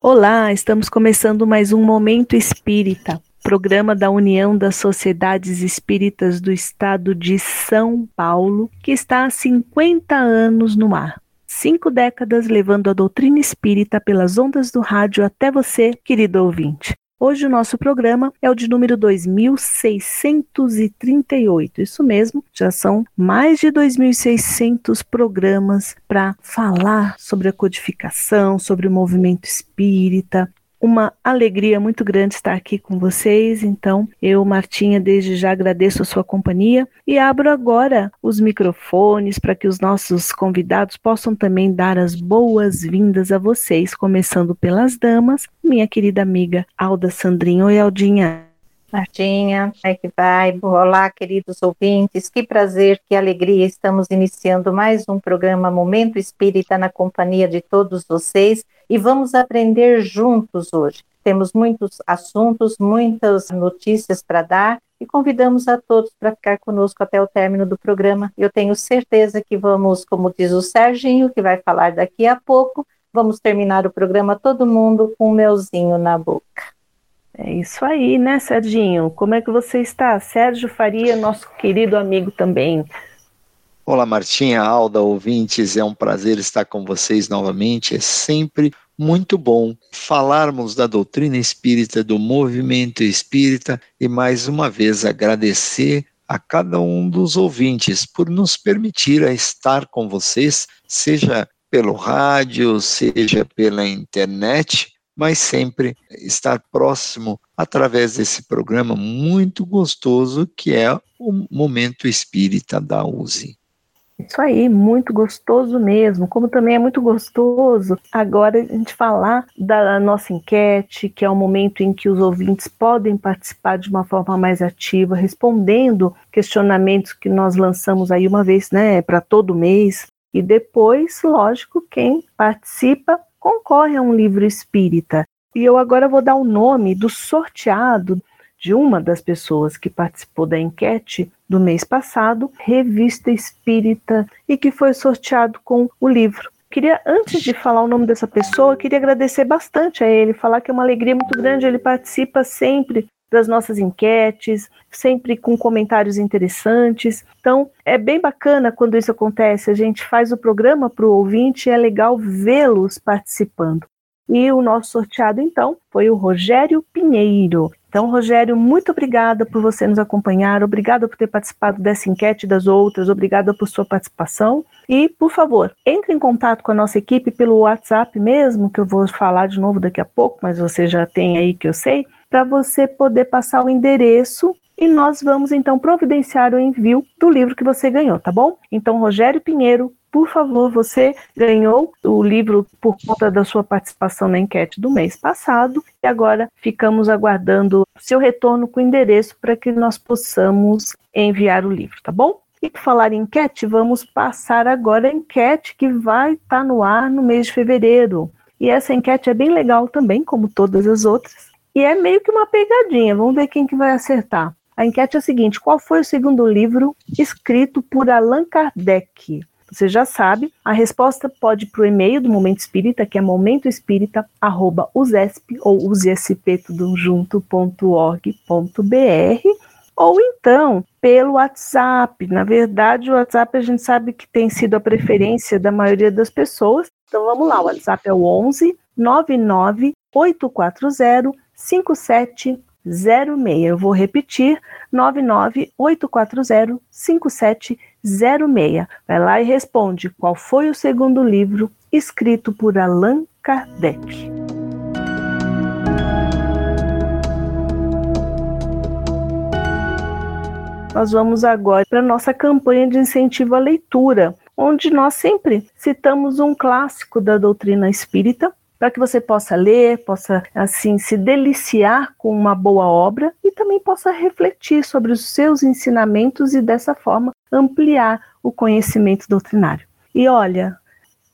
Olá, estamos começando mais um Momento Espírita, programa da União das Sociedades Espíritas do Estado de São Paulo, que está há 50 anos no ar. Cinco décadas levando a doutrina espírita pelas ondas do rádio até você, querido ouvinte. Hoje o nosso programa é o de número 2638. Isso mesmo, já são mais de 2600 programas para falar sobre a codificação, sobre o movimento espírita, uma alegria muito grande estar aqui com vocês. Então, eu, Martinha, desde já agradeço a sua companhia e abro agora os microfones para que os nossos convidados possam também dar as boas-vindas a vocês, começando pelas damas, minha querida amiga Alda Sandrinho. Oi, Aldinha. Martinha, é que vai? Olá, queridos ouvintes, que prazer, que alegria. Estamos iniciando mais um programa Momento Espírita na companhia de todos vocês e vamos aprender juntos hoje. Temos muitos assuntos, muitas notícias para dar e convidamos a todos para ficar conosco até o término do programa. Eu tenho certeza que vamos, como diz o Serginho, que vai falar daqui a pouco, vamos terminar o programa todo mundo com um melzinho na boca. É isso aí, né, Serginho? Como é que você está? Sérgio Faria, nosso querido amigo também. Olá, Martinha, Alda, ouvintes, é um prazer estar com vocês novamente. É sempre muito bom falarmos da doutrina espírita, do movimento espírita e mais uma vez agradecer a cada um dos ouvintes por nos permitir estar com vocês, seja pelo rádio, seja pela internet, mas sempre estar próximo através desse programa muito gostoso que é o Momento Espírita da USE. Isso aí, muito gostoso mesmo. Como também é muito gostoso agora a gente falar da nossa enquete, que é o momento em que os ouvintes podem participar de uma forma mais ativa, respondendo questionamentos que nós lançamos aí uma vez, né, para todo mês. E depois, lógico, quem participa concorre a um livro espírita. E eu agora vou dar o nome do sorteado de uma das pessoas que participou da enquete do mês passado, Revista Espírita, e que foi sorteado com o livro. Queria, antes de falar o nome dessa pessoa, queria agradecer bastante a ele, falar que é uma alegria muito grande, ele participa sempre das nossas enquetes, sempre com comentários interessantes. Então, é bem bacana quando isso acontece. A gente faz o programa para o ouvinte e é legal vê-los participando. E o nosso sorteado, então, foi o Rogério Pinheiro. Então, Rogério, muito obrigada por você nos acompanhar, obrigada por ter participado dessa enquete e das outras, obrigada por sua participação. E, por favor, entre em contato com a nossa equipe pelo WhatsApp mesmo, que eu vou falar de novo daqui a pouco, mas você já tem aí que eu sei, para você poder passar o endereço e nós vamos então providenciar o envio do livro que você ganhou, tá bom? Então, Rogério Pinheiro, por favor, você ganhou o livro por conta da sua participação na enquete do mês passado e agora ficamos aguardando seu retorno com o endereço para que nós possamos enviar o livro, tá bom? E por falar em enquete, vamos passar agora a enquete que vai estar tá no ar no mês de fevereiro. E essa enquete é bem legal também, como todas as outras. E é meio que uma pegadinha, vamos ver quem que vai acertar. A enquete é a seguinte: qual foi o segundo livro escrito por Allan Kardec? Você já sabe, a resposta pode ir para o e-mail do Momento Espírita, que é momentoespírita.usesp ou usesptudojunto.org.br, ou então pelo WhatsApp. Na verdade, o WhatsApp a gente sabe que tem sido a preferência da maioria das pessoas. Então vamos lá, o WhatsApp é o 11 99 840 5706. Eu vou repetir: 99840 5706. Vai lá e responde qual foi o segundo livro escrito por Allan Kardec. Nós vamos agora para a nossa campanha de incentivo à leitura, onde nós sempre citamos um clássico da doutrina espírita para que você possa ler, possa assim se deliciar com uma boa obra e também possa refletir sobre os seus ensinamentos e dessa forma ampliar o conhecimento doutrinário. E olha,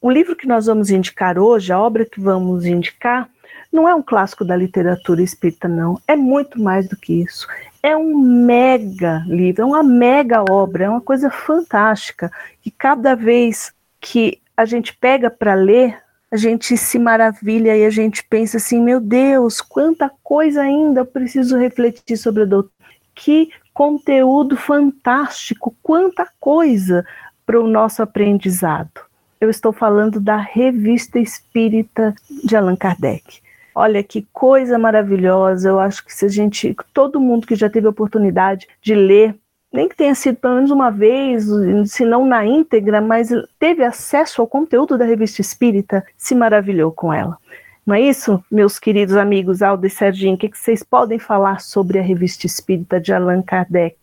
o livro que nós vamos indicar hoje, a obra que vamos indicar, não é um clássico da literatura espírita, não. É muito mais do que isso. É um mega livro, é uma mega obra, é uma coisa fantástica. E cada vez que a gente pega para ler, a gente se maravilha e a gente pensa assim: meu Deus, quanta coisa ainda preciso refletir sobre a doutrina. Que conteúdo fantástico, quanta coisa para o nosso aprendizado. Eu estou falando da Revista Espírita de Allan Kardec. Olha que coisa maravilhosa. Eu acho que se a gente, todo mundo que já teve a oportunidade de ler, nem que tenha sido pelo menos uma vez, se não na íntegra, mas teve acesso ao conteúdo da Revista Espírita, se maravilhou com ela. Não é isso, meus queridos amigos Aldo e Serginho? O que, que vocês podem falar sobre a Revista Espírita de Allan Kardec?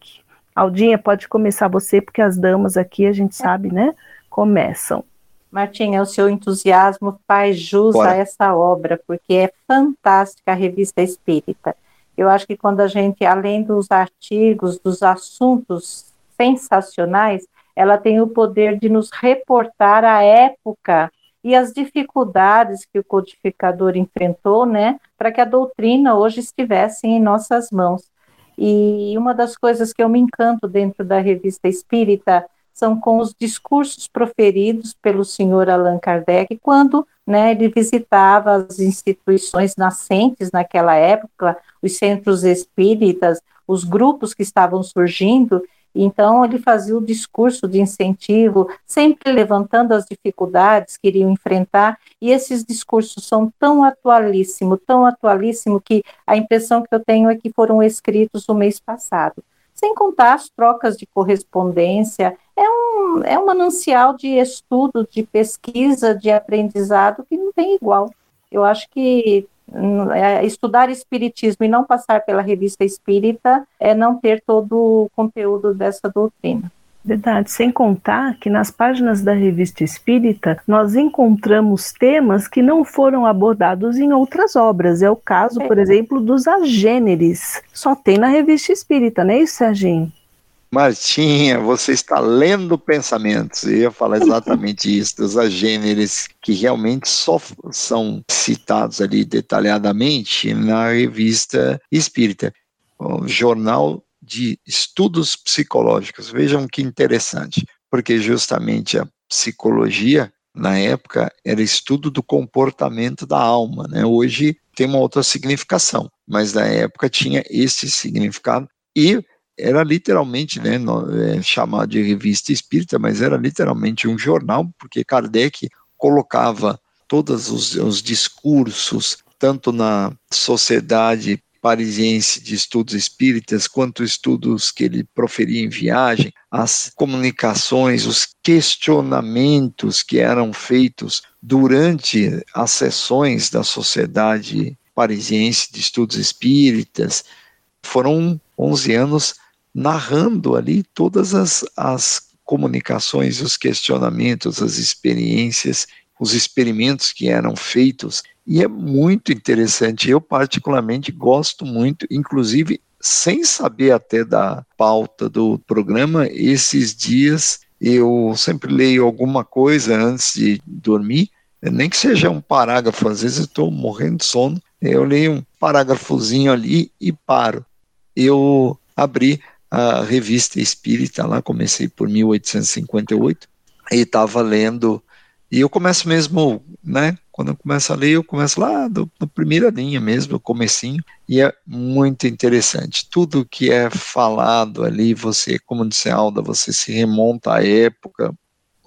Aldinha, pode começar você, porque as damas aqui, a gente sabe, né? Começam. Martinha, o seu entusiasmo faz jus Bora. a essa obra, porque é fantástica a Revista Espírita. Eu acho que quando a gente, além dos artigos, dos assuntos sensacionais, ela tem o poder de nos reportar a época e as dificuldades que o codificador enfrentou, né, para que a doutrina hoje estivesse em nossas mãos. E uma das coisas que eu me encanto dentro da revista Espírita são com os discursos proferidos pelo senhor Allan Kardec quando né, ele visitava as instituições nascentes naquela época, os centros espíritas, os grupos que estavam surgindo, então, ele fazia o discurso de incentivo, sempre levantando as dificuldades que iriam enfrentar, e esses discursos são tão atualíssimos, tão atualíssimos, que a impressão que eu tenho é que foram escritos no mês passado. Sem contar as trocas de correspondência, um, é um manancial de estudo, de pesquisa, de aprendizado que não tem igual. Eu acho que é, estudar espiritismo e não passar pela revista espírita é não ter todo o conteúdo dessa doutrina. Verdade, sem contar que nas páginas da revista espírita nós encontramos temas que não foram abordados em outras obras. É o caso, é. por exemplo, dos agêneres. Só tem na revista espírita, não é isso, Serginho? Martinha, você está lendo pensamentos. Eu ia falar exatamente isso, dos agêneres que realmente só são citados ali detalhadamente na revista Espírita, o Jornal de Estudos Psicológicos. Vejam que interessante, porque justamente a psicologia na época era estudo do comportamento da alma, né? Hoje tem uma outra significação, mas na época tinha esse significado e era literalmente, né, é, chamado de revista espírita, mas era literalmente um jornal, porque Kardec colocava todos os, os discursos, tanto na sociedade parisiense de estudos espíritas, quanto estudos que ele proferia em viagem, as comunicações, os questionamentos que eram feitos durante as sessões da Sociedade Parisiense de Estudos Espíritas, foram 11 anos narrando ali todas as, as comunicações, os questionamentos, as experiências, os experimentos que eram feitos. E é muito interessante. Eu, particularmente, gosto muito, inclusive, sem saber até da pauta do programa, esses dias eu sempre leio alguma coisa antes de dormir, nem que seja um parágrafo, às vezes eu estou morrendo de sono, eu leio um parágrafozinho ali e paro. Eu abri a revista espírita lá, comecei por 1858, e estava lendo, e eu começo mesmo, né, quando eu começo a ler, eu começo lá do, do primeira linha mesmo, comecinho, e é muito interessante. Tudo que é falado ali, você, como disse Alda, você se remonta à época,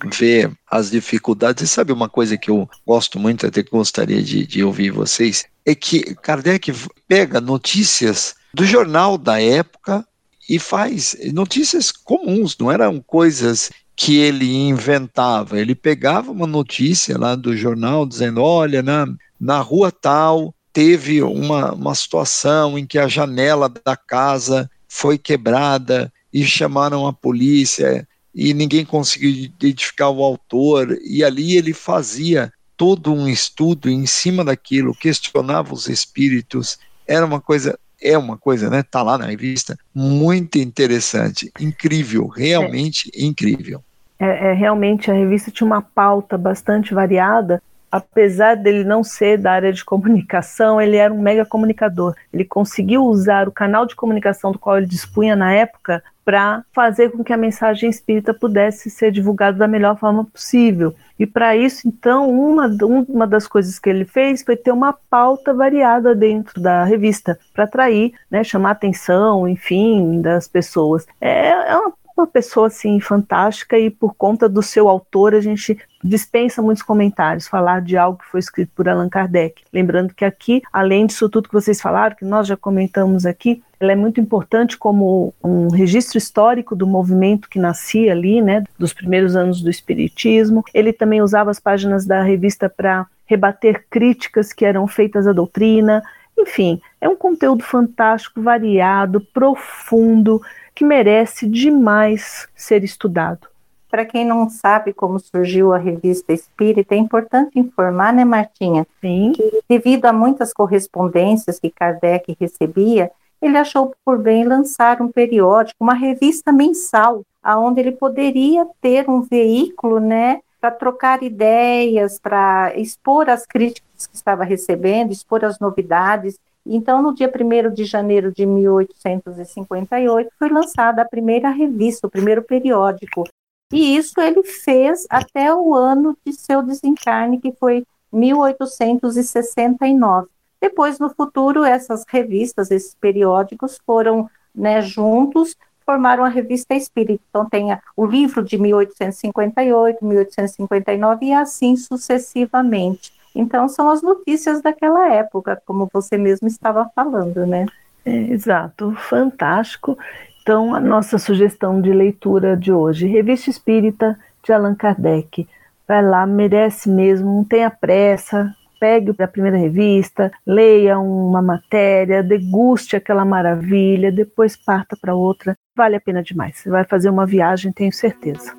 vê as dificuldades. E sabe uma coisa que eu gosto muito, até que gostaria de, de ouvir vocês, é que Kardec pega notícias do jornal da época e faz notícias comuns, não eram coisas que ele inventava. Ele pegava uma notícia lá do jornal dizendo: olha, na, na rua tal teve uma, uma situação em que a janela da casa foi quebrada e chamaram a polícia e ninguém conseguiu identificar o autor. E ali ele fazia todo um estudo em cima daquilo, questionava os espíritos. Era uma coisa é uma coisa, né? Tá lá na revista, muito interessante, incrível, realmente é. incrível. É, é, realmente a revista tinha uma pauta bastante variada. Apesar dele não ser da área de comunicação, ele era um mega comunicador. Ele conseguiu usar o canal de comunicação do qual ele dispunha na época para fazer com que a mensagem espírita pudesse ser divulgada da melhor forma possível. E para isso, então, uma, uma das coisas que ele fez foi ter uma pauta variada dentro da revista, para atrair, né, chamar atenção, enfim, das pessoas. É, é uma uma pessoa assim fantástica e por conta do seu autor a gente dispensa muitos comentários falar de algo que foi escrito por Allan Kardec. Lembrando que aqui, além disso tudo que vocês falaram, que nós já comentamos aqui, ela é muito importante como um registro histórico do movimento que nascia ali, né, dos primeiros anos do espiritismo. Ele também usava as páginas da revista para rebater críticas que eram feitas à doutrina. Enfim, é um conteúdo fantástico, variado, profundo, que merece demais ser estudado. Para quem não sabe como surgiu a revista Espírita, é importante informar, né, Martinha? Sim. Que devido a muitas correspondências que Kardec recebia, ele achou por bem lançar um periódico, uma revista mensal, aonde ele poderia ter um veículo, né, para trocar ideias, para expor as críticas que estava recebendo, expor as novidades então, no dia 1 de janeiro de 1858, foi lançada a primeira revista, o primeiro periódico. E isso ele fez até o ano de seu desencarne, que foi 1869. Depois, no futuro, essas revistas, esses periódicos foram né, juntos, formaram a revista Espírita. Então, tem o livro de 1858, 1859 e assim sucessivamente. Então, são as notícias daquela época, como você mesmo estava falando, né? É, exato, fantástico. Então, a nossa sugestão de leitura de hoje, Revista Espírita de Allan Kardec. Vai lá, merece mesmo, não tenha pressa, pegue a primeira revista, leia uma matéria, deguste aquela maravilha, depois parta para outra. Vale a pena demais. Você vai fazer uma viagem, tenho certeza.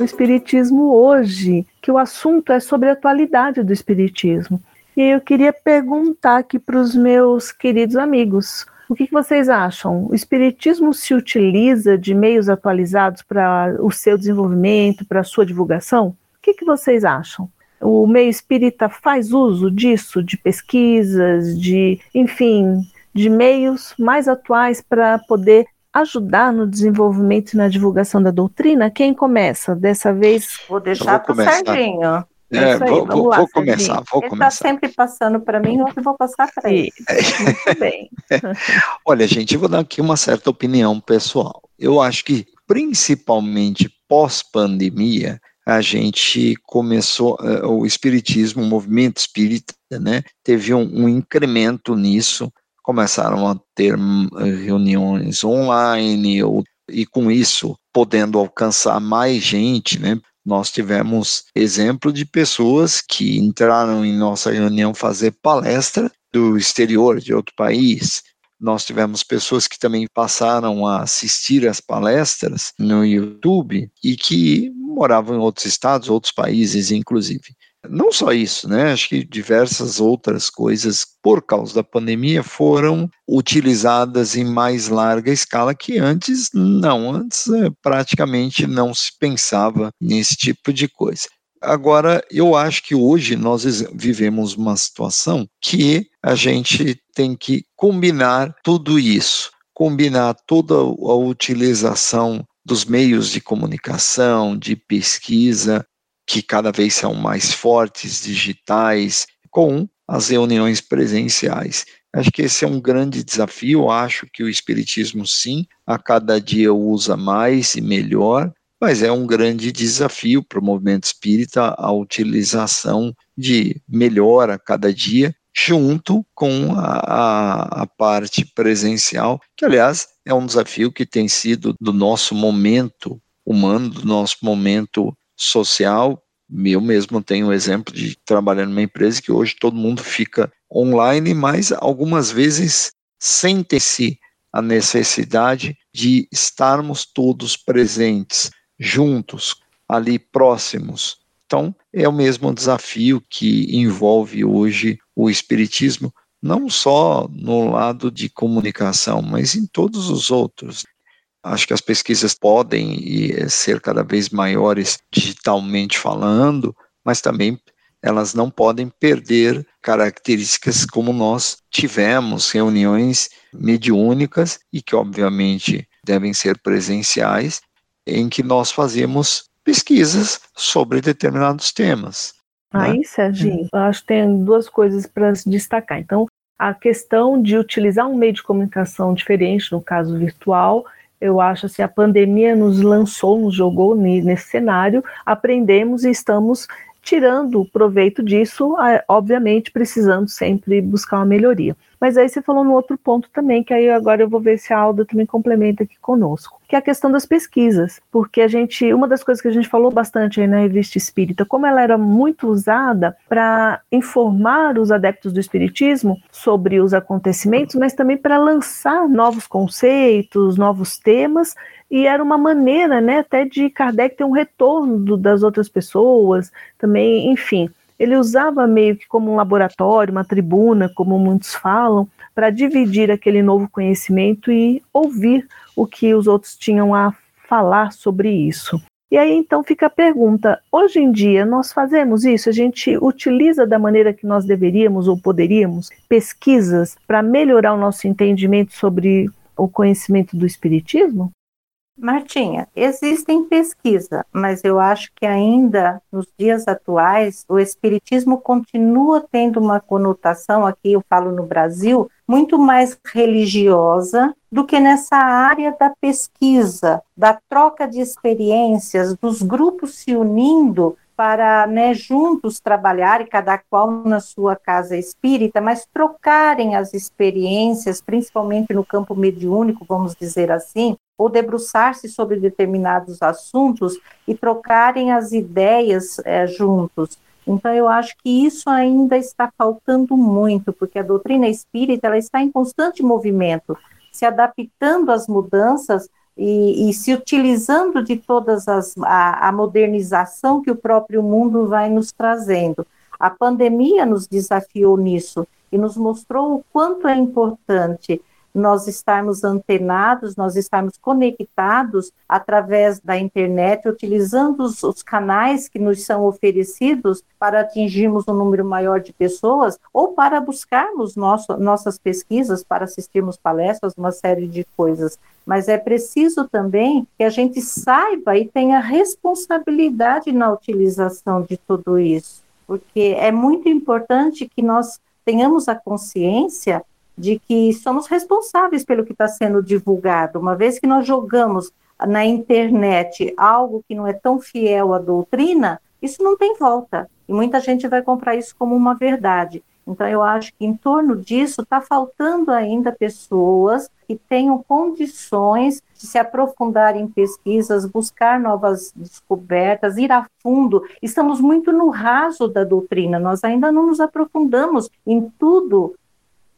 O Espiritismo hoje, que o assunto é sobre a atualidade do Espiritismo. E eu queria perguntar aqui para os meus queridos amigos: o que, que vocês acham? O Espiritismo se utiliza de meios atualizados para o seu desenvolvimento, para a sua divulgação? O que, que vocês acham? O meio espírita faz uso disso, de pesquisas, de, enfim, de meios mais atuais para poder ajudar no desenvolvimento e na divulgação da doutrina? Quem começa? Dessa vez. Vou deixar para o Serginho. É, vou, vou, lá, vou começar, vou ele está sempre passando para mim, eu vou passar para ele. Muito bem. Olha, gente, eu vou dar aqui uma certa opinião pessoal. Eu acho que, principalmente pós-pandemia, a gente começou, uh, o espiritismo, o movimento espírita, né, teve um, um incremento nisso, começaram a ter hum, reuniões online ou, e com isso podendo alcançar mais gente, né? Nós tivemos exemplo de pessoas que entraram em nossa reunião fazer palestra do exterior, de outro país. Nós tivemos pessoas que também passaram a assistir as palestras no YouTube e que moravam em outros estados, outros países, inclusive. Não só isso, né? Acho que diversas outras coisas, por causa da pandemia, foram utilizadas em mais larga escala que antes não. Antes é, praticamente não se pensava nesse tipo de coisa. Agora, eu acho que hoje nós vivemos uma situação que a gente tem que combinar tudo isso, combinar toda a utilização dos meios de comunicação, de pesquisa, que cada vez são mais fortes, digitais, com as reuniões presenciais. Acho que esse é um grande desafio. Acho que o Espiritismo, sim, a cada dia usa mais e melhor, mas é um grande desafio para o movimento espírita a utilização de melhor a cada dia, junto com a, a parte presencial, que, aliás, é um desafio que tem sido do nosso momento humano, do nosso momento social. Eu mesmo tenho um exemplo de trabalhar numa empresa que hoje todo mundo fica online, mas algumas vezes sente-se a necessidade de estarmos todos presentes, juntos, ali próximos. Então, é o mesmo desafio que envolve hoje o Espiritismo, não só no lado de comunicação, mas em todos os outros. Acho que as pesquisas podem ser cada vez maiores digitalmente falando, mas também elas não podem perder características como nós tivemos reuniões mediúnicas e que obviamente devem ser presenciais, em que nós fazemos pesquisas sobre determinados temas. Aí, né? Serginho, eu acho que tem duas coisas para se destacar. Então, a questão de utilizar um meio de comunicação diferente, no caso virtual, eu acho assim, a pandemia nos lançou, nos jogou nesse cenário, aprendemos e estamos tirando proveito disso, obviamente precisando sempre buscar uma melhoria. Mas aí você falou no outro ponto também, que aí agora eu vou ver se a Alda também complementa aqui conosco, que é a questão das pesquisas, porque a gente, uma das coisas que a gente falou bastante aí na revista Espírita, como ela era muito usada para informar os adeptos do espiritismo sobre os acontecimentos, mas também para lançar novos conceitos, novos temas e era uma maneira, né, até de Kardec ter um retorno das outras pessoas, também, enfim ele usava meio que como um laboratório, uma tribuna, como muitos falam, para dividir aquele novo conhecimento e ouvir o que os outros tinham a falar sobre isso. E aí então fica a pergunta: hoje em dia nós fazemos isso? A gente utiliza da maneira que nós deveríamos ou poderíamos pesquisas para melhorar o nosso entendimento sobre o conhecimento do Espiritismo? Martinha, existem pesquisa, mas eu acho que ainda nos dias atuais o espiritismo continua tendo uma conotação, aqui eu falo no Brasil, muito mais religiosa do que nessa área da pesquisa, da troca de experiências, dos grupos se unindo para né, juntos trabalhar, e cada qual na sua casa espírita, mas trocarem as experiências, principalmente no campo mediúnico, vamos dizer assim, ou debruçar-se sobre determinados assuntos e trocarem as ideias é, juntos. Então, eu acho que isso ainda está faltando muito, porque a doutrina espírita ela está em constante movimento, se adaptando às mudanças e, e se utilizando de todas as a, a modernização que o próprio mundo vai nos trazendo. A pandemia nos desafiou nisso e nos mostrou o quanto é importante nós estarmos antenados, nós estarmos conectados através da internet, utilizando os, os, canais que nos são oferecidos para atingirmos um número maior de pessoas ou para buscarmos nosso, nossas pesquisas, para assistirmos palestras, uma série de coisas. Mas é preciso também que a gente saiba e tenha responsabilidade na utilização de tudo isso, porque é muito importante que nós tenhamos a consciência de que somos responsáveis pelo que está sendo divulgado, uma vez que nós jogamos na internet algo que não é tão fiel à doutrina, isso não tem volta. E muita gente vai comprar isso como uma verdade. Então, eu acho que em torno disso está faltando ainda pessoas que tenham condições de se aprofundar em pesquisas, buscar novas descobertas, ir a fundo. Estamos muito no raso da doutrina, nós ainda não nos aprofundamos em tudo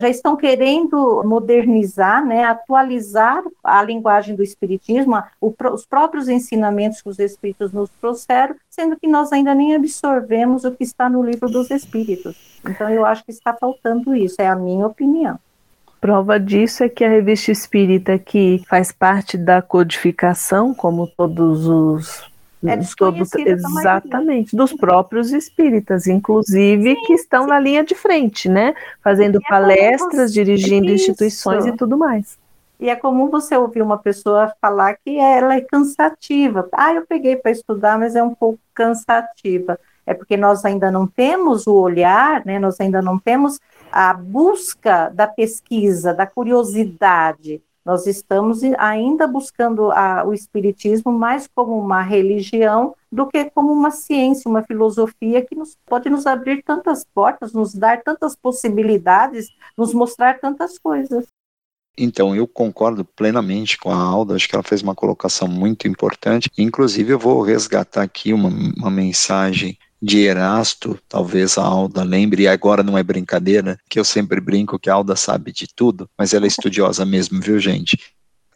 já estão querendo modernizar, né, atualizar a linguagem do Espiritismo, o, os próprios ensinamentos que os Espíritos nos trouxeram, sendo que nós ainda nem absorvemos o que está no livro dos Espíritos. Então, eu acho que está faltando isso, é a minha opinião. Prova disso é que a revista espírita, que faz parte da codificação, como todos os é todo, exatamente, dos próprios espíritas, inclusive, sim, que estão sim. na linha de frente, né? Fazendo é palestras, dirigindo Isso. instituições e tudo mais. E é comum você ouvir uma pessoa falar que ela é cansativa. Ah, eu peguei para estudar, mas é um pouco cansativa. É porque nós ainda não temos o olhar, né? Nós ainda não temos a busca da pesquisa, da curiosidade. Nós estamos ainda buscando a, o Espiritismo mais como uma religião do que como uma ciência, uma filosofia que nos, pode nos abrir tantas portas, nos dar tantas possibilidades, nos mostrar tantas coisas. Então, eu concordo plenamente com a Alda, acho que ela fez uma colocação muito importante. Inclusive, eu vou resgatar aqui uma, uma mensagem de Erasto, talvez a Alda lembre, e agora não é brincadeira, que eu sempre brinco que a Alda sabe de tudo, mas ela é estudiosa mesmo, viu, gente?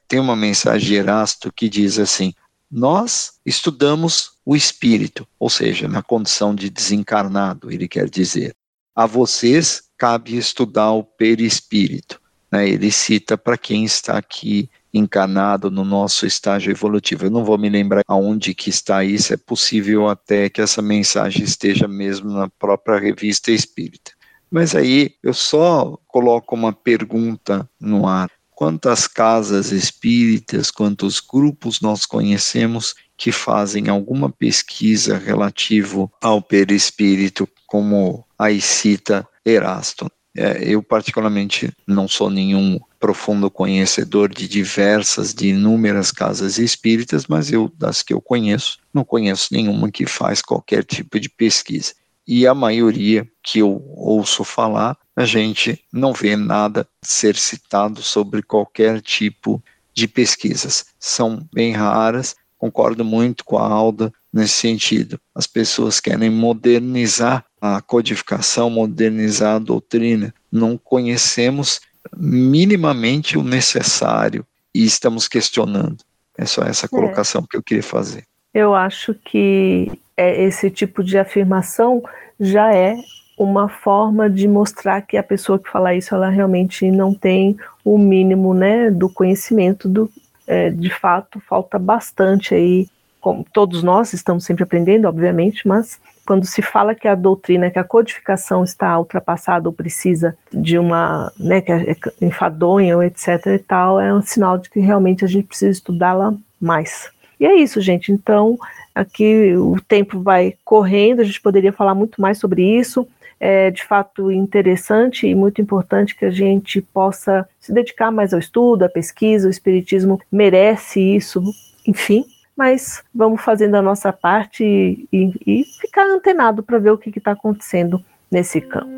Tem uma mensagem de Erasto que diz assim: Nós estudamos o espírito, ou seja, na condição de desencarnado, ele quer dizer. A vocês cabe estudar o perispírito. Né? Ele cita para quem está aqui encarnado no nosso estágio evolutivo. Eu não vou me lembrar aonde que está isso, é possível até que essa mensagem esteja mesmo na própria revista Espírita. Mas aí eu só coloco uma pergunta no ar. Quantas casas espíritas, quantos grupos nós conhecemos que fazem alguma pesquisa relativo ao perispírito, como aí cita Erasto? É, eu, particularmente, não sou nenhum profundo conhecedor de diversas, de inúmeras casas espíritas, mas eu, das que eu conheço, não conheço nenhuma que faz qualquer tipo de pesquisa. E a maioria que eu ouço falar, a gente não vê nada ser citado sobre qualquer tipo de pesquisas. São bem raras, concordo muito com a Alda nesse sentido. As pessoas querem modernizar a codificação, modernizar a doutrina. Não conhecemos minimamente o necessário e estamos questionando. É só essa é. colocação é. que eu queria fazer. Eu acho que é, esse tipo de afirmação já é uma forma de mostrar que a pessoa que fala isso ela realmente não tem o mínimo né, do conhecimento do, é, de fato falta bastante aí como todos nós estamos sempre aprendendo obviamente mas quando se fala que a doutrina, que a codificação está ultrapassada ou precisa de uma, né, que é enfadonha ou etc e tal, é um sinal de que realmente a gente precisa estudá-la mais. E é isso, gente. Então, aqui o tempo vai correndo, a gente poderia falar muito mais sobre isso. É de fato interessante e muito importante que a gente possa se dedicar mais ao estudo, à pesquisa. O Espiritismo merece isso, enfim, mas vamos fazendo a nossa parte e, e, e ficar antenado para ver o que está acontecendo nesse campo.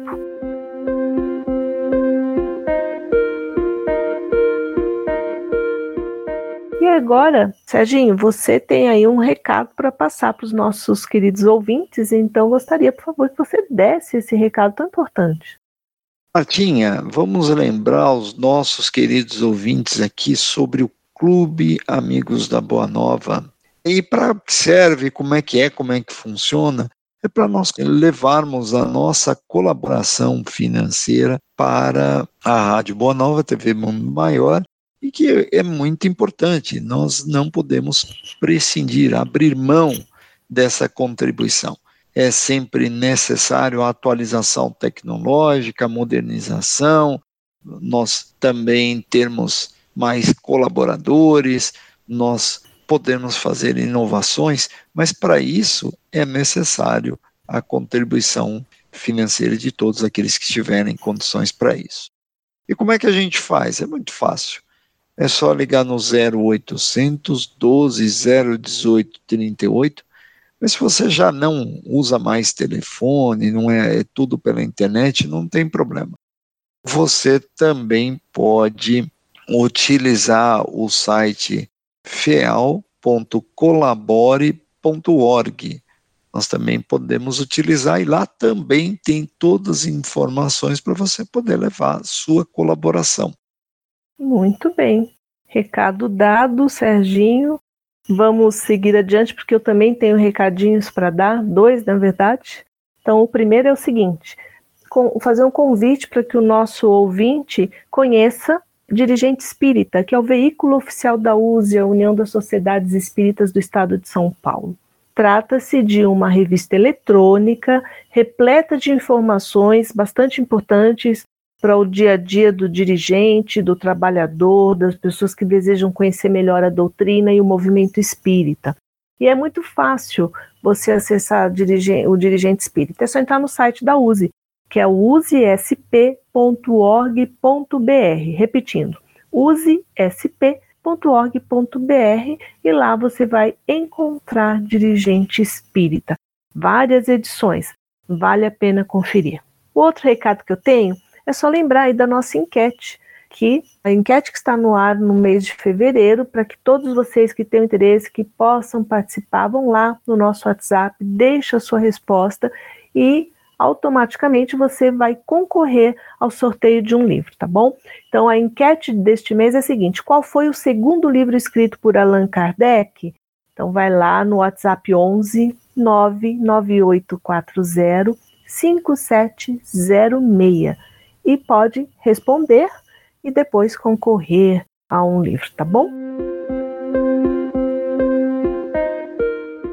E agora, Serginho, você tem aí um recado para passar para os nossos queridos ouvintes, então gostaria, por favor, que você desse esse recado tão importante. Martinha, vamos lembrar os nossos queridos ouvintes aqui sobre o Clube Amigos da Boa Nova. E para que serve, como é que é, como é que funciona? É para nós levarmos a nossa colaboração financeira para a Rádio Boa Nova, TV Mundo Maior, e que é muito importante. Nós não podemos prescindir, abrir mão dessa contribuição. É sempre necessário a atualização tecnológica, modernização, nós também termos mais colaboradores, nós podemos fazer inovações, mas para isso é necessário a contribuição financeira de todos aqueles que tiverem condições para isso. E como é que a gente faz? É muito fácil. É só ligar no 0800 12 018 38. Mas se você já não usa mais telefone, não é, é tudo pela internet, não tem problema. Você também pode utilizar o site feal.colabore.org. Nós também podemos utilizar e lá também tem todas as informações para você poder levar sua colaboração. Muito bem. Recado dado, Serginho. Vamos seguir adiante, porque eu também tenho recadinhos para dar, dois, na verdade. Então, o primeiro é o seguinte: fazer um convite para que o nosso ouvinte conheça Dirigente Espírita, que é o veículo oficial da USE, a União das Sociedades Espíritas do Estado de São Paulo. Trata-se de uma revista eletrônica repleta de informações bastante importantes para o dia a dia do dirigente, do trabalhador, das pessoas que desejam conhecer melhor a doutrina e o movimento espírita. E é muito fácil você acessar o dirigente espírita. É só entrar no site da USE, que é usesp.org.br. Repetindo, usesp.org.br e lá você vai encontrar dirigente espírita. Várias edições, vale a pena conferir. O outro recado que eu tenho é só lembrar aí da nossa enquete, que a enquete que está no ar no mês de fevereiro, para que todos vocês que têm interesse, que possam participar, vão lá no nosso WhatsApp, deixa a sua resposta e automaticamente você vai concorrer ao sorteio de um livro, tá bom? Então a enquete deste mês é a seguinte: qual foi o segundo livro escrito por Allan Kardec? Então vai lá no WhatsApp 11 99840 5706 e pode responder e depois concorrer a um livro, tá bom?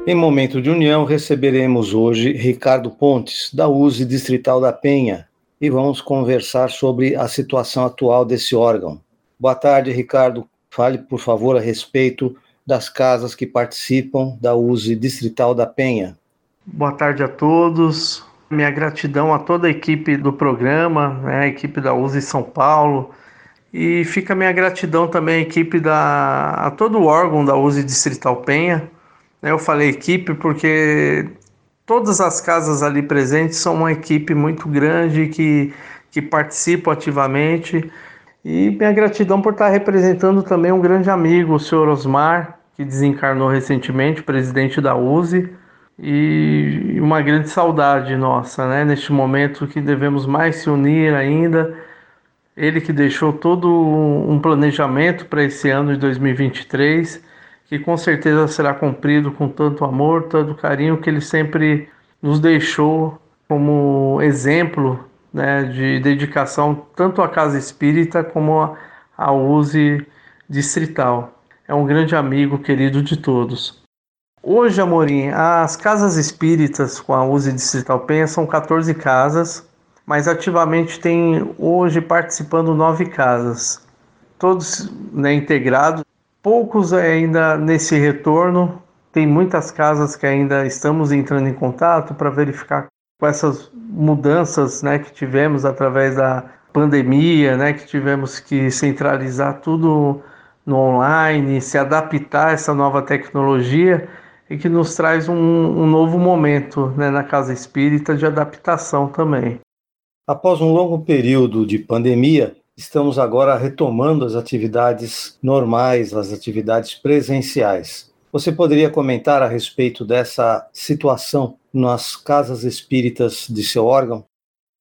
Em momento de união, receberemos hoje Ricardo Pontes, da USE Distrital da Penha, e vamos conversar sobre a situação atual desse órgão. Boa tarde, Ricardo. Fale, por favor, a respeito das casas que participam da USE Distrital da Penha. Boa tarde a todos. Minha gratidão a toda a equipe do programa, né, a equipe da USE São Paulo, e fica minha gratidão também à equipe da a todo o órgão da USE Distrital Penha, eu falei equipe porque todas as casas ali presentes são uma equipe muito grande que, que participa ativamente. E minha gratidão por estar representando também um grande amigo, o senhor Osmar, que desencarnou recentemente, presidente da USE, e uma grande saudade nossa, né? Neste momento que devemos mais se unir ainda. Ele que deixou todo um planejamento para esse ano de 2023 que com certeza será cumprido com tanto amor, tanto carinho que ele sempre nos deixou como exemplo né, de dedicação tanto à casa espírita como à USE distrital. É um grande amigo querido de todos. Hoje, Amorim, as casas espíritas com a USE Distrital Penha são 14 casas, mas ativamente tem hoje participando nove casas, todos né, integrados poucos ainda nesse retorno. Tem muitas casas que ainda estamos entrando em contato para verificar com essas mudanças né, que tivemos através da pandemia, né, que tivemos que centralizar tudo no online, se adaptar a essa nova tecnologia e que nos traz um, um novo momento né, na casa espírita de adaptação também. Após um longo período de pandemia, estamos agora retomando as atividades normais, as atividades presenciais. Você poderia comentar a respeito dessa situação nas casas espíritas de seu órgão?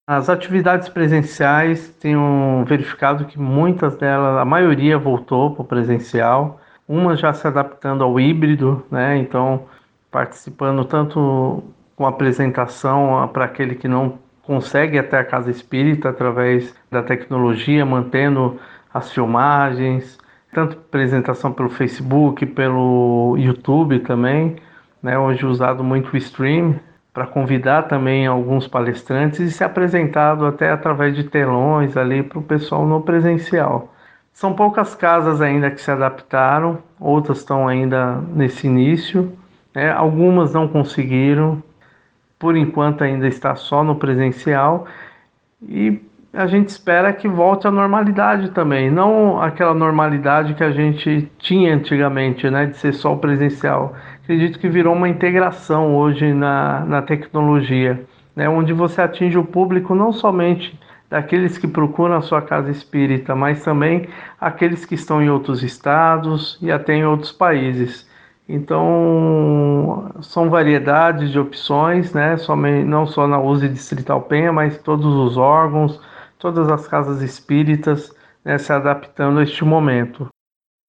As atividades presenciais tenho verificado que muitas delas, a maioria voltou para o presencial, umas já se adaptando ao híbrido, né? Então, participando tanto com apresentação para aquele que não consegue até a casa espírita através da tecnologia, mantendo as filmagens, tanto apresentação pelo Facebook, pelo YouTube também, né? Hoje usado muito o stream para convidar também alguns palestrantes e se apresentado até através de telões ali para o pessoal no presencial. São poucas casas ainda que se adaptaram, outras estão ainda nesse início, né? algumas não conseguiram, por enquanto ainda está só no presencial e a gente espera que volte à normalidade também, não aquela normalidade que a gente tinha antigamente, né, de ser só o presencial. Acredito que virou uma integração hoje na, na tecnologia, né, onde você atinge o público não somente daqueles que procuram a sua casa espírita, mas também aqueles que estão em outros estados e até em outros países. Então, são variedades de opções, né? Não só na USE Distrital Penha, mas todos os órgãos, todas as casas espíritas né, se adaptando a este momento.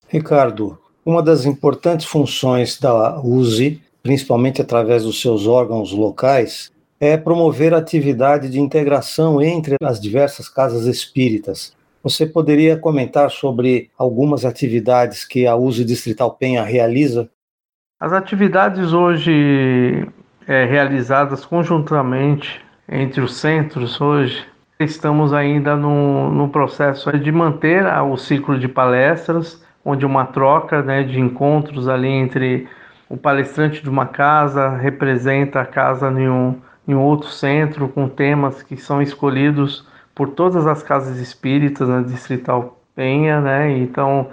Ricardo, uma das importantes funções da USE, principalmente através dos seus órgãos locais, é promover a atividade de integração entre as diversas casas espíritas. Você poderia comentar sobre algumas atividades que a USE Distrital Penha realiza as atividades hoje é, realizadas conjuntamente entre os centros hoje, estamos ainda no, no processo de manter o ciclo de palestras, onde uma troca né, de encontros ali entre o palestrante de uma casa representa a casa em um, em outro centro, com temas que são escolhidos por todas as casas espíritas na Distrital Penha, né? Então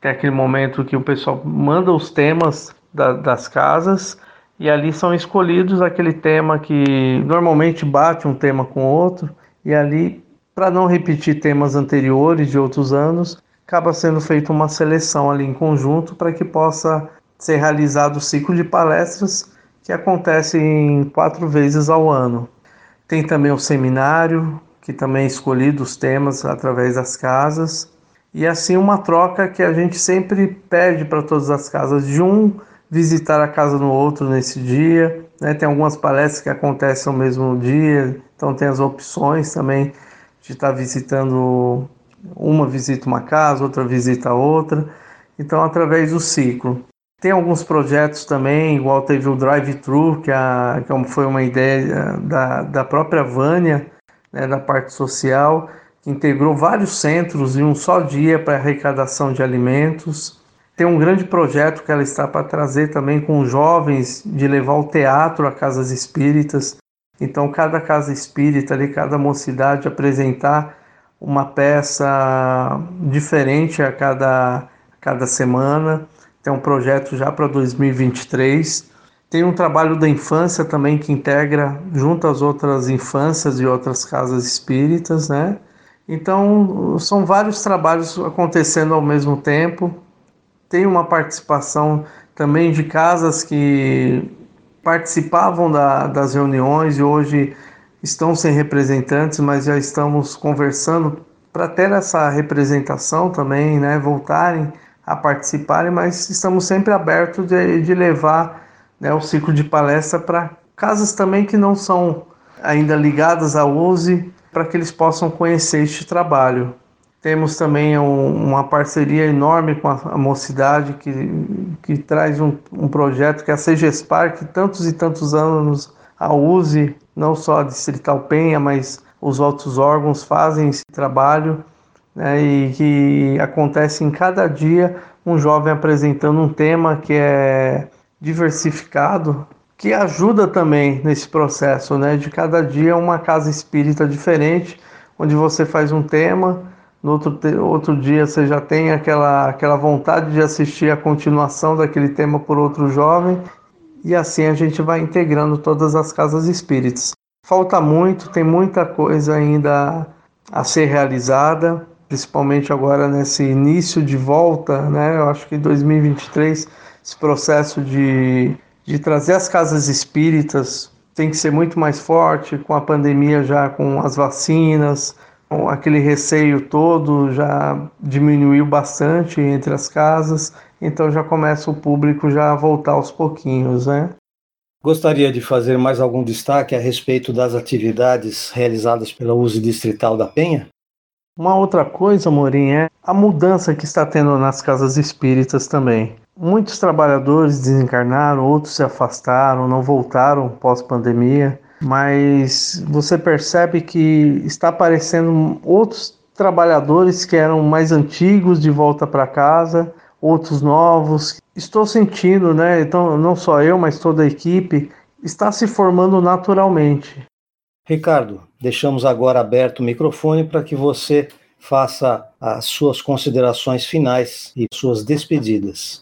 tem aquele momento que o pessoal manda os temas da, das casas e ali são escolhidos aquele tema que normalmente bate um tema com outro e ali para não repetir temas anteriores de outros anos acaba sendo feita uma seleção ali em conjunto para que possa ser realizado o ciclo de palestras que acontece em quatro vezes ao ano. Tem também o seminário, que também é escolhido os temas através das casas, e assim uma troca que a gente sempre pede para todas as casas de um visitar a casa no outro nesse dia. Né? Tem algumas palestras que acontecem no mesmo dia, então tem as opções também de estar visitando Uma visita uma casa, outra visita outra. Então, através do ciclo. Tem alguns projetos também, igual teve o Drive-Thru, que, que foi uma ideia da, da própria Vânia, né, da parte social, que integrou vários centros em um só dia para arrecadação de alimentos. Tem um grande projeto que ela está para trazer também com jovens, de levar o teatro a casas espíritas. Então, cada casa espírita ali, cada mocidade apresentar uma peça diferente a cada, a cada semana tem um projeto já para 2023. Tem um trabalho da infância também que integra junto às outras infâncias e outras casas espíritas, né? Então, são vários trabalhos acontecendo ao mesmo tempo. Tem uma participação também de casas que participavam da, das reuniões e hoje estão sem representantes, mas já estamos conversando para ter essa representação também, né? Voltarem a participarem, mas estamos sempre abertos de, de levar né, o ciclo de palestra para casas também que não são ainda ligadas à USE, para que eles possam conhecer este trabalho. Temos também um, uma parceria enorme com a, a mocidade que, que traz um, um, projeto que é a CGESPAR, que tantos e tantos anos a USE, não só a Distrital Penha, mas os outros órgãos fazem esse trabalho né, e que acontece em cada dia um jovem apresentando um tema que é diversificado, que ajuda também nesse processo, né, de cada dia uma casa espírita diferente, onde você faz um tema, no outro, outro dia você já tem aquela, aquela vontade de assistir a continuação daquele tema por outro jovem, e assim a gente vai integrando todas as casas espíritas. Falta muito, tem muita coisa ainda a ser realizada, principalmente agora nesse início de volta, né? Eu acho que 2023 esse processo de, de trazer as casas espíritas tem que ser muito mais forte com a pandemia já com as vacinas, aquele receio todo já diminuiu bastante entre as casas, então já começa o público já a voltar aos pouquinhos, né? Gostaria de fazer mais algum destaque a respeito das atividades realizadas pela USE Distrital da Penha? Uma outra coisa, Morim, é a mudança que está tendo nas casas espíritas também. Muitos trabalhadores desencarnaram, outros se afastaram, não voltaram pós-pandemia, mas você percebe que está aparecendo outros trabalhadores que eram mais antigos de volta para casa, outros novos. Estou sentindo, né? Então, não só eu, mas toda a equipe está se formando naturalmente. Ricardo, deixamos agora aberto o microfone para que você faça as suas considerações finais e suas despedidas.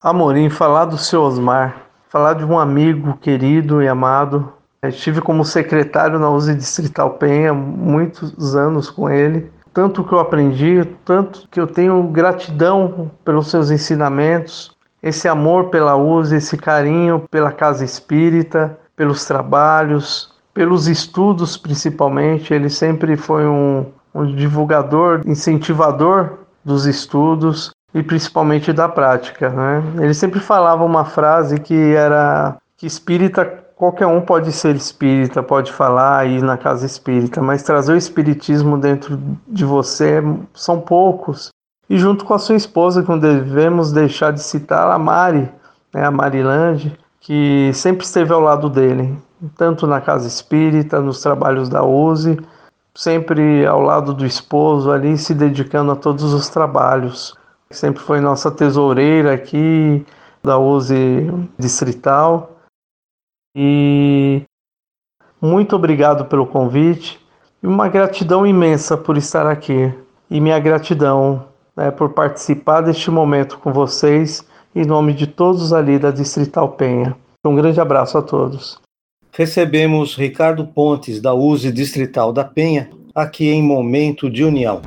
Amorim, falar do seu Osmar, falar de um amigo querido e amado. Estive como secretário na USE Distrital Penha, muitos anos com ele. Tanto que eu aprendi, tanto que eu tenho gratidão pelos seus ensinamentos, esse amor pela USE, esse carinho pela casa espírita, pelos trabalhos, pelos estudos principalmente. Ele sempre foi um, um divulgador, incentivador dos estudos e principalmente da prática. Né? Ele sempre falava uma frase que era que espírita qualquer um pode ser espírita, pode falar aí na casa espírita, mas trazer o espiritismo dentro de você são poucos. E junto com a sua esposa, que não devemos deixar de citar, a Mari, né, a Marilande, que sempre esteve ao lado dele tanto na casa espírita, nos trabalhos da USE, sempre ao lado do esposo ali, se dedicando a todos os trabalhos. Sempre foi nossa tesoureira aqui da USE Distrital. E muito obrigado pelo convite e uma gratidão imensa por estar aqui. E minha gratidão né, por participar deste momento com vocês, em nome de todos ali da Distrital Penha. Um grande abraço a todos recebemos Ricardo Pontes, da USE Distrital da Penha, aqui em Momento de União.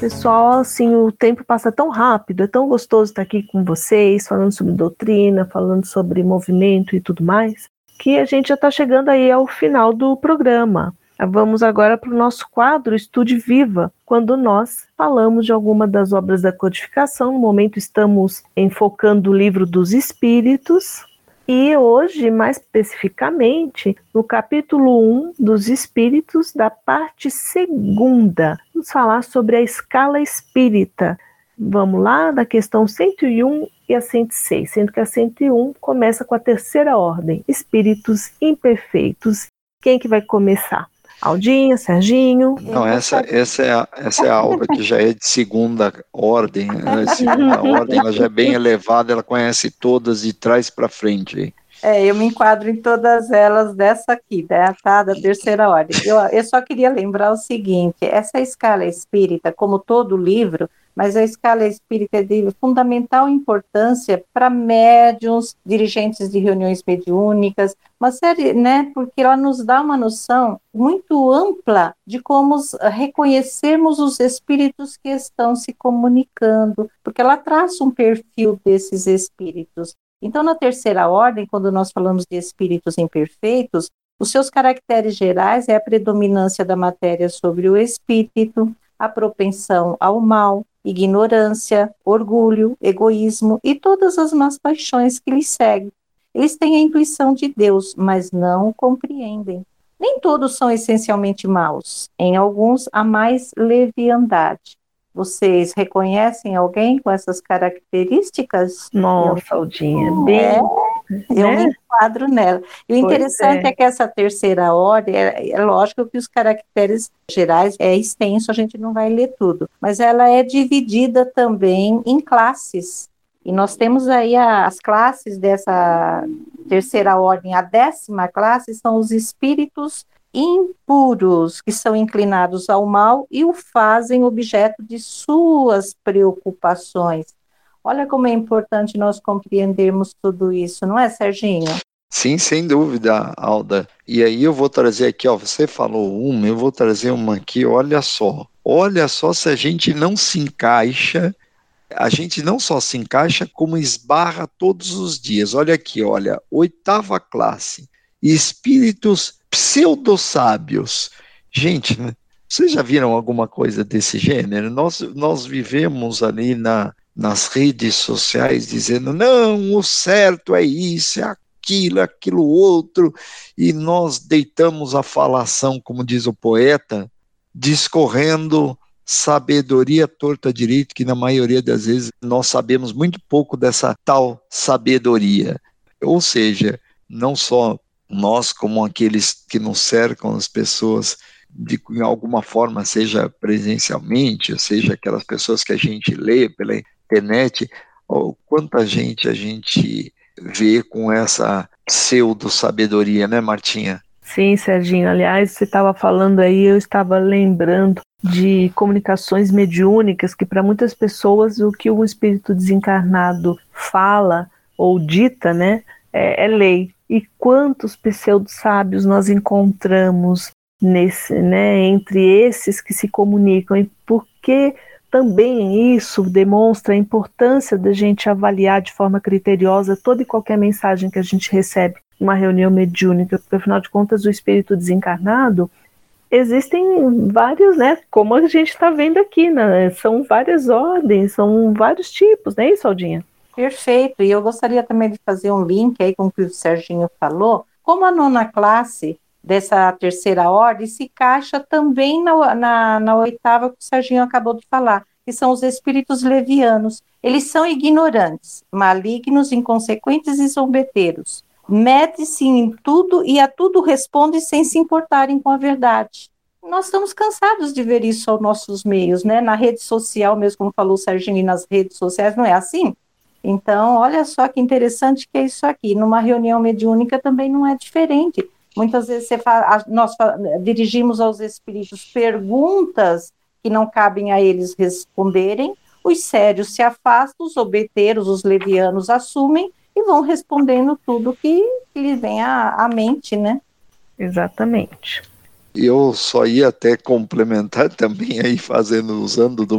Pessoal, assim, o tempo passa tão rápido, é tão gostoso estar aqui com vocês, falando sobre doutrina, falando sobre movimento e tudo mais, que a gente já está chegando aí ao final do programa. Vamos agora para o nosso quadro Estude Viva, quando nós falamos de alguma das obras da codificação. No momento estamos enfocando o livro dos Espíritos. E hoje, mais especificamente, no capítulo 1 dos Espíritos, da parte segunda, vamos falar sobre a escala espírita. Vamos lá, da questão 101 e a 106, sendo que a 101 começa com a terceira ordem, espíritos imperfeitos. Quem que vai começar? Aldinha, Serginho. Não, essa, essa, é a, essa é a aula que já é de segunda ordem. Né? Segunda ordem, ela já é bem elevada, ela conhece todas de trás para frente. É, eu me enquadro em todas elas dessa aqui, né, tá? Da terceira ordem. Eu, eu só queria lembrar o seguinte: essa escala espírita, como todo livro, mas a escala espírita é de fundamental importância para médiums, dirigentes de reuniões mediúnicas, uma série, né, porque ela nos dá uma noção muito ampla de como reconhecermos os espíritos que estão se comunicando, porque ela traça um perfil desses espíritos. Então, na terceira ordem, quando nós falamos de espíritos imperfeitos, os seus caracteres gerais é a predominância da matéria sobre o espírito, a propensão ao mal, ignorância, orgulho, egoísmo e todas as más paixões que lhes seguem. Eles têm a intuição de Deus, mas não o compreendem. Nem todos são essencialmente maus. Em alguns há mais leviandade. Vocês reconhecem alguém com essas características? Nossa, Aldinha, bem. Eu né? me enquadro nela. E o pois interessante é. é. que essa terceira ordem, é, é, lógico que os caracteres gerais é extenso, a gente não vai ler tudo, mas ela é dividida também em classes. E nós temos aí a, as classes dessa terceira ordem. A décima classe são os espíritos impuros que são inclinados ao mal e o fazem objeto de suas preocupações. Olha como é importante nós compreendermos tudo isso, não é, Serginho? Sim, sem dúvida, Alda. E aí eu vou trazer aqui, ó, você falou uma, eu vou trazer uma aqui, olha só. Olha só se a gente não se encaixa, a gente não só se encaixa, como esbarra todos os dias. Olha aqui, olha, oitava classe, espíritos pseudo-sábios. Gente, né? vocês já viram alguma coisa desse gênero? Nós, nós vivemos ali na, nas redes sociais dizendo: não, o certo é isso, é aquilo, é aquilo outro, e nós deitamos a falação, como diz o poeta, discorrendo sabedoria torta direito, que na maioria das vezes nós sabemos muito pouco dessa tal sabedoria. Ou seja, não só nós, como aqueles que nos cercam, as pessoas, de alguma forma, seja presencialmente, seja aquelas pessoas que a gente lê pela internet, ou quanta gente a gente vê com essa pseudo-sabedoria, né, Martinha? Sim, Serginho. Aliás, você estava falando aí, eu estava lembrando de comunicações mediúnicas que para muitas pessoas o que um espírito desencarnado fala ou dita, né, é, é lei. E quantos pseudo-sábios nós encontramos nesse, né, entre esses que se comunicam e por que também isso demonstra a importância da gente avaliar de forma criteriosa toda e qualquer mensagem que a gente recebe numa reunião mediúnica, porque afinal de contas o espírito desencarnado existem vários, né? Como a gente está vendo aqui, né? São várias ordens, são vários tipos, não é isso, Aldinha? Perfeito. E eu gostaria também de fazer um link aí com o que o Serginho falou. Como a nona classe dessa terceira ordem se encaixa também na, na, na oitava que o Serginho acabou de falar, que são os espíritos levianos. Eles são ignorantes, malignos, inconsequentes e zombeteiros. Mete-se em tudo e a tudo responde sem se importarem com a verdade. Nós estamos cansados de ver isso aos nossos meios, né? Na rede social, mesmo como falou o Serginho, nas redes sociais, não é assim? Então, olha só que interessante que é isso aqui. Numa reunião mediúnica também não é diferente. Muitas vezes fala, nós dirigimos aos espíritos perguntas que não cabem a eles responderem, os sérios se afastam, os obeteiros, os levianos assumem e vão respondendo tudo que, que lhes vem à, à mente, né? Exatamente. Eu só ia até complementar também aí, fazendo, usando do,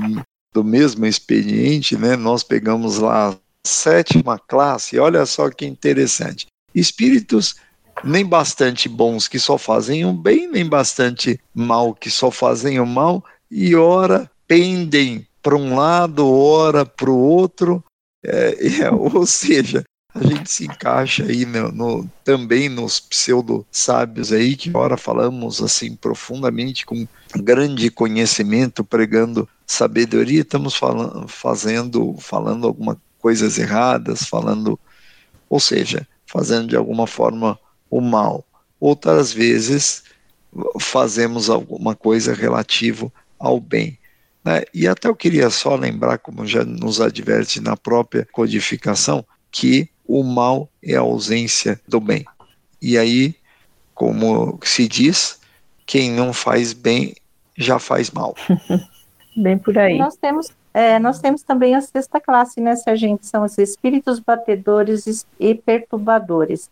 do mesmo expediente, né? Nós pegamos lá sétima classe, olha só que interessante. Espíritos nem bastante bons que só fazem o bem, nem bastante mal que só fazem o mal, e ora pendem para um lado, ora para o outro, é, é, ou seja, a gente se encaixa aí no, no, também nos pseudo-sábios aí, que ora falamos assim profundamente, com grande conhecimento, pregando sabedoria, estamos falando, fazendo, falando algumas coisas erradas, falando, ou seja, fazendo de alguma forma o mal. Outras vezes fazemos alguma coisa relativo ao bem. Né? E até eu queria só lembrar, como já nos adverte na própria codificação, que o mal é a ausência do bem. E aí, como se diz, quem não faz bem já faz mal. bem por aí. Nós temos, é, nós temos também a sexta classe, né, Sargento? São os espíritos batedores e perturbadores.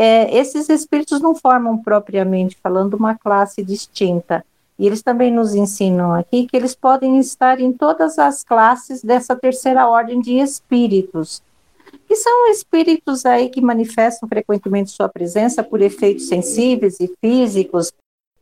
É, esses espíritos não formam propriamente falando uma classe distinta. E eles também nos ensinam aqui que eles podem estar em todas as classes dessa terceira ordem de espíritos que são espíritos aí que manifestam frequentemente sua presença por efeitos sensíveis e físicos,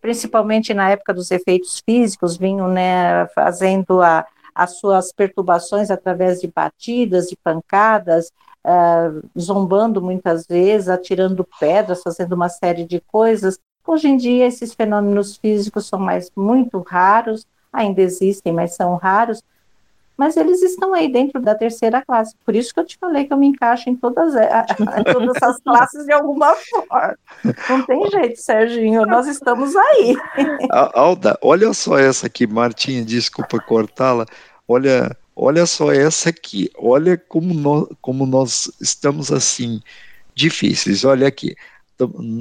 principalmente na época dos efeitos físicos, vinham né, fazendo a, as suas perturbações através de batidas, de pancadas, uh, zombando muitas vezes, atirando pedras, fazendo uma série de coisas. Hoje em dia, esses fenômenos físicos são mais muito raros, ainda existem, mas são raros, mas eles estão aí dentro da terceira classe. Por isso que eu te falei que eu me encaixo em todas, em todas essas classes de alguma forma. Não tem jeito, Serginho, nós estamos aí. Alda, olha só essa aqui, Martinha, desculpa cortá-la. Olha, olha só essa aqui. Olha como nós, como nós estamos assim, difíceis. Olha aqui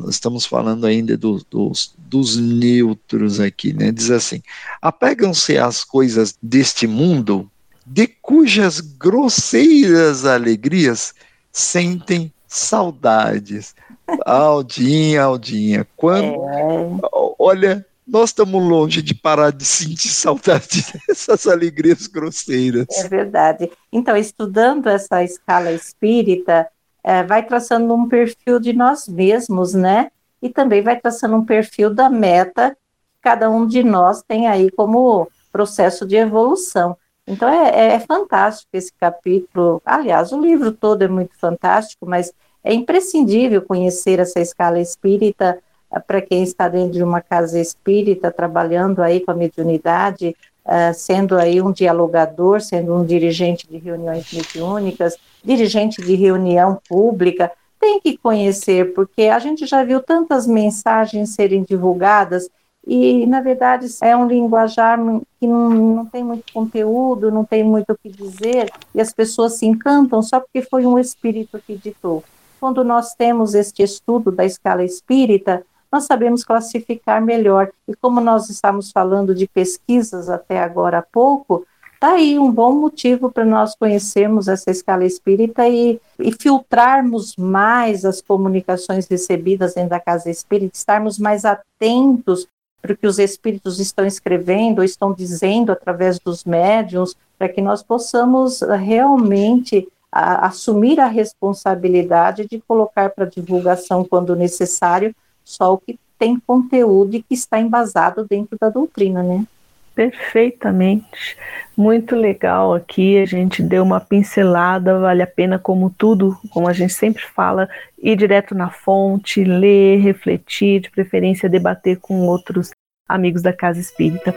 estamos falando ainda do, dos, dos neutros aqui, né? Diz assim: apegam-se às coisas deste mundo de cujas grosseiras alegrias sentem saudades. Aldinha, Aldinha, quando. É. Olha, nós estamos longe de parar de sentir saudade dessas alegrias grosseiras. É verdade. Então, estudando essa escala espírita, é, vai traçando um perfil de nós mesmos, né? E também vai traçando um perfil da meta que cada um de nós tem aí como processo de evolução. Então é, é, é, fantástico esse capítulo. Aliás, o livro todo é muito fantástico, mas é imprescindível conhecer essa escala espírita para quem está dentro de uma casa espírita, trabalhando aí com a mediunidade, uh, sendo aí um dialogador, sendo um dirigente de reuniões mediúnicas, dirigente de reunião pública, tem que conhecer, porque a gente já viu tantas mensagens serem divulgadas e, na verdade, é um linguajar que não, não tem muito conteúdo, não tem muito o que dizer, e as pessoas se encantam só porque foi um espírito que ditou. Quando nós temos este estudo da escala espírita, nós sabemos classificar melhor. E como nós estamos falando de pesquisas até agora há pouco, está aí um bom motivo para nós conhecermos essa escala espírita e, e, filtrarmos mais as comunicações recebidas dentro da casa espírita, estarmos mais atentos para o que os espíritos estão escrevendo, ou estão dizendo através dos médiums, para que nós possamos realmente a, assumir a responsabilidade de colocar para divulgação, quando necessário, só o que tem conteúdo e que está embasado dentro da doutrina, né? Perfeitamente. Muito legal aqui. A gente deu uma pincelada, vale a pena, como tudo, como a gente sempre fala, ir direto na fonte, ler, refletir, de preferência debater com outros amigos da Casa Espírita.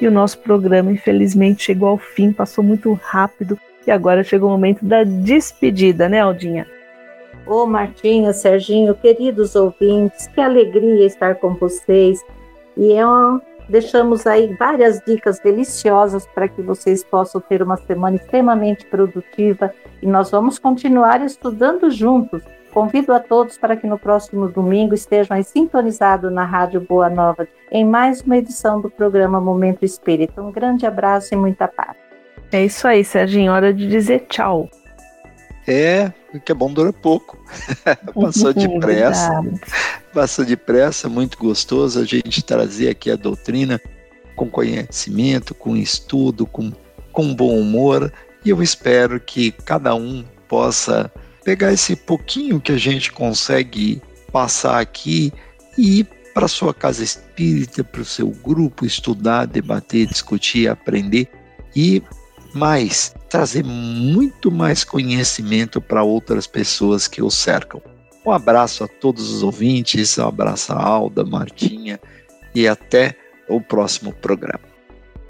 E o nosso programa, infelizmente, chegou ao fim, passou muito rápido. E agora chegou o momento da despedida, né, Aldinha? Ô Martinha, Serginho, queridos ouvintes, que alegria estar com vocês. E é deixamos aí várias dicas deliciosas para que vocês possam ter uma semana extremamente produtiva e nós vamos continuar estudando juntos. Convido a todos para que no próximo domingo estejam sintonizados na Rádio Boa Nova em mais uma edição do programa Momento Espírita. Um grande abraço e muita paz. É isso aí, Serginho. Hora de dizer tchau. É, o que é bom dura pouco. Passou depressa. Passou depressa, muito gostoso a gente trazer aqui a doutrina com conhecimento, com estudo, com, com bom humor. E eu espero que cada um possa pegar esse pouquinho que a gente consegue passar aqui e ir para sua casa espírita, para o seu grupo, estudar, debater, discutir, aprender e mais, trazer muito mais conhecimento para outras pessoas que o cercam. Um abraço a todos os ouvintes, um abraço a Alda, Martinha e até o próximo programa.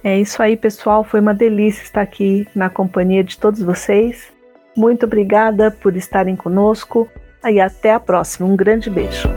É isso aí, pessoal. Foi uma delícia estar aqui na companhia de todos vocês. Muito obrigada por estarem conosco e até a próxima. Um grande beijo.